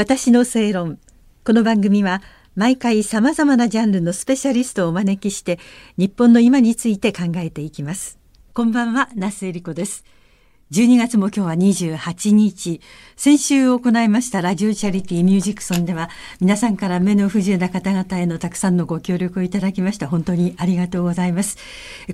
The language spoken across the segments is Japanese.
私の正論。この番組は毎回さまざまなジャンルのスペシャリストをお招きして日本の今について考えていきます。こんばんは那須恵理子です。12月も今日は28日。先週行いましたラジオチャリティミュージックソンでは皆さんから目の不自由な方々へのたくさんのご協力をいただきました。本当にありがとうございます。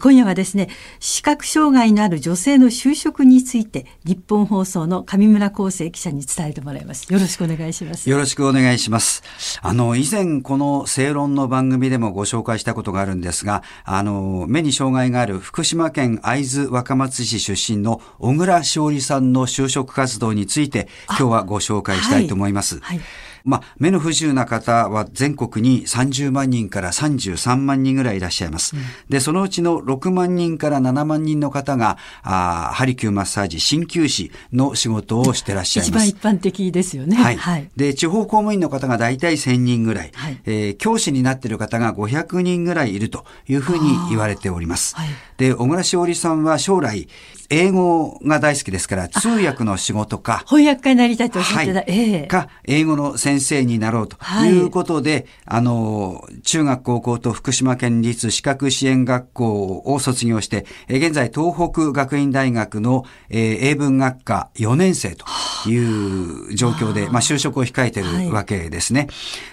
今夜はですね、視覚障害のある女性の就職について日本放送の上村康生記者に伝えてもらいます。よろしくお願いします。よろしくお願いします。あの、以前この正論の番組でもご紹介したことがあるんですが、あの、目に障害がある福島県会津若松市出身の小倉村勝利さんの就職活動について今日はご紹介したいと思います。はいはいまあ、目の不自由な方は全国に30万人から33万人ぐらいいらっしゃいます。うん、で、そのうちの6万人から7万人の方が、あハリキューマッサージ、鍼灸師の仕事をしてらっしゃいます。一番一般的ですよね。はい。はい、で、地方公務員の方が大体1000人ぐらい、はい、えー、教師になっている方が500人ぐらいいるというふうに言われております。はい、で、小倉しおりさんは将来、英語が大好きですから、通訳の仕事か。翻訳家になりたいとおっしゃってた。はい、ええか、英語の先生になろうということで、はい、あの、中学高校と福島県立資格支援学校を卒業して、現在東北学院大学の、えー、英文学科4年生という状況で、まあ、就職を控えてるわけですね。は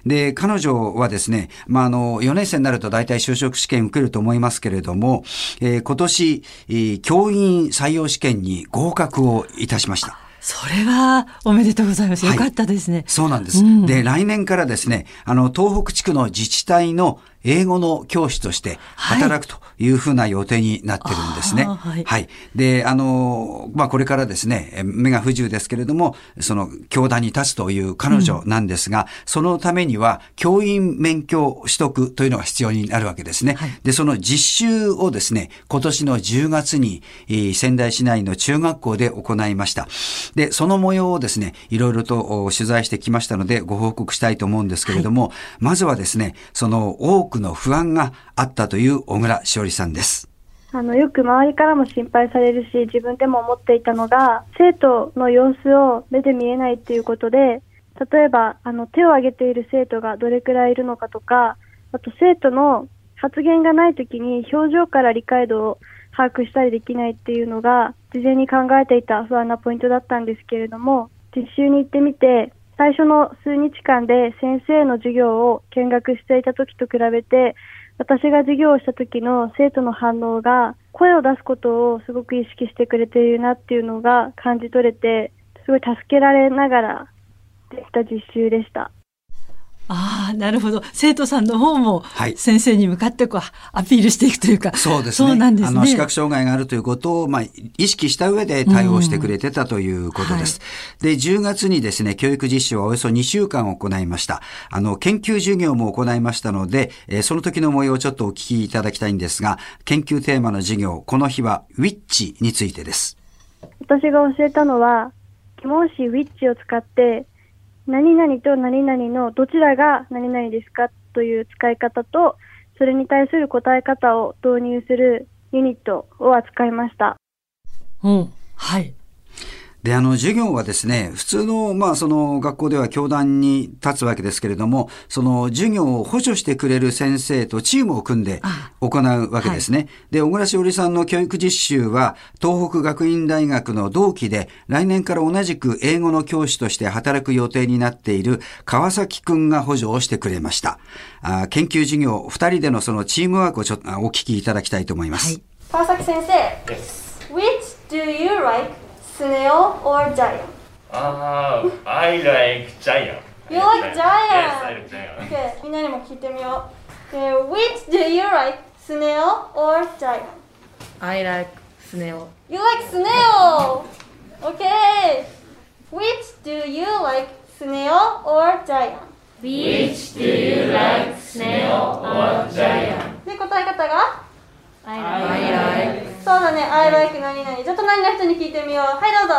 い、で、彼女はですね、まあ、あの、4年生になると大体就職試験受けると思いますけれども、えー、今年、えー、教員採用試験に合格をいたしました。それはおめでとうございます。よかったですね。はい、そうなんです。うん、で、来年からですね、あの、東北地区の自治体の英語の教師として働くというふうな予定になってるんですね。はい、はい。で、あの、まあ、これからですね、目が不自由ですけれども、その、教団に立つという彼女なんですが、うん、そのためには、教員免許取得というのが必要になるわけですね。はい、で、その実習をですね、今年の10月に、仙台市内の中学校で行いました。で、その模様をですね、いろいろと取材してきましたので、ご報告したいと思うんですけれども、はい、まずはですね、その多くくの不安があったという小倉しおりさんです。あのよく周りからも心配されるし自分でも思っていたのが生徒の様子を目で見えないということで例えばあの手を挙げている生徒がどれくらいいるのかとかあと生徒の発言がない時に表情から理解度を把握したりできないっていうのが事前に考えていた不安なポイントだったんですけれども実習に行ってみて最初の数日間で先生の授業を見学していた時と比べて私が授業をした時の生徒の反応が声を出すことをすごく意識してくれているなっていうのが感じ取れてすごい助けられながらできた実習でした。ああ、なるほど。生徒さんの方も先生に向かってこう、アピールしていくというか。そうですね。そうなんですね。あの、視覚障害があるということを、まあ、意識した上で対応してくれてたということです。はい、で、10月にですね、教育実習はおよそ2週間行いました。あの、研究授業も行いましたので、えー、その時の模様をちょっとお聞きいただきたいんですが、研究テーマの授業、この日は、ウィッチについてです。私が教えたのは、疑問詞ウィッチを使って、何々と何々のどちらが何々ですかという使い方と、それに対する答え方を導入するユニットを扱いました。うん、はい。で、あの、授業はですね、普通の、まあ、その、学校では教壇に立つわけですけれども、その、授業を補助してくれる先生とチームを組んで行うわけですね。はい、で、小倉しおりさんの教育実習は、東北学院大学の同期で、来年から同じく英語の教師として働く予定になっている川崎くんが補助をしてくれました。あ研究授業、二人でのそのチームワークをちょっとお聞きいただきたいと思います。はい、川崎先生、Which do you like snail or giant? Uh, I like giant. You like giant? Yes, I like giant. Okay, みんなにも聞いてみよう。Okay, which do you like, snail or giant? I like snail. You like snail? Okay. Which do you like, snail or giant? Which do you like, snail or giant? で、答え方が I like. そうだね、I like 何々。ちょっと何の人に聞いてみよう。はい、どうぞ。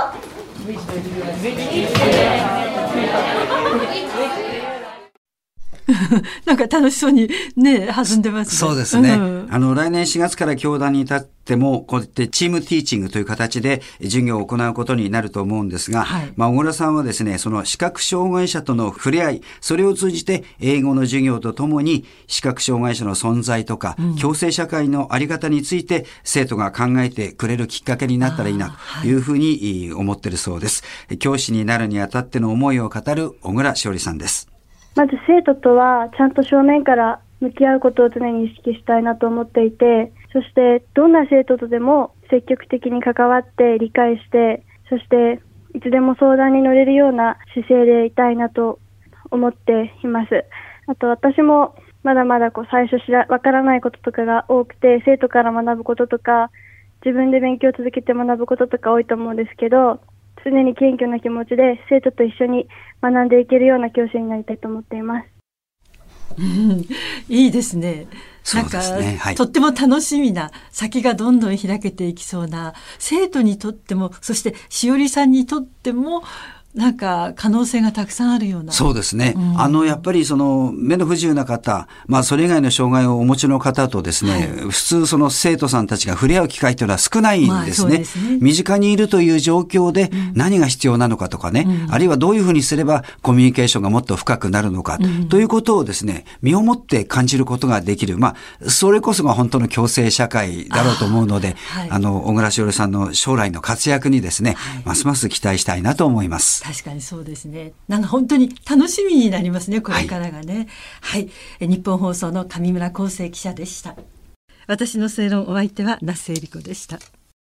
なんか楽しそうにね、弾んでますね。そうですね。うん、あの、来年4月から教団に立っても、こうやってチームティーチングという形で授業を行うことになると思うんですが、はい、まあ、小倉さんはですね、その視覚障害者との触れ合い、それを通じて英語の授業とともに視覚障害者の存在とか、うん、共生社会のあり方について生徒が考えてくれるきっかけになったらいいなというふうに思ってるそうです。教師になるにあたっての思いを語る小倉しおりさんです。まず生徒とはちゃんと正面から向き合うことを常に意識したいなと思っていて、そしてどんな生徒とでも積極的に関わって理解して、そしていつでも相談に乗れるような姿勢でいたいなと思っています。あと私もまだまだこう最初知らわからないこととかが多くて、生徒から学ぶこととか、自分で勉強を続けて学ぶこととか多いと思うんですけど、常に謙虚な気持ちで生徒と一緒に学んでいけるような教師になりたいと思っています。うん、いいですね。なんか、ねはい、とっても楽しみな先がどんどん開けていきそうな生徒にとってもそしてしおりさんにとってもなんか可能性がたくさんあるような。そうですね。うん、あの、やっぱりその目の不自由な方、まあそれ以外の障害をお持ちの方とですね、はい、普通その生徒さんたちが触れ合う機会というのは少ないんですね。まあ、ね身近にいるという状況で何が必要なのかとかね、うん、あるいはどういうふうにすればコミュニケーションがもっと深くなるのか、うん、ということをですね、身をもって感じることができる。まあ、それこそが本当の共生社会だろうと思うので、あはい、あの、小倉しおりさんの将来の活躍にですね、はい、ますます期待したいなと思います。確かにそうですね。なんか本当に楽しみになりますね、これからがね。はい、はい、日本放送の上村康生記者でした。私の正論お相手は那須恵理子でした。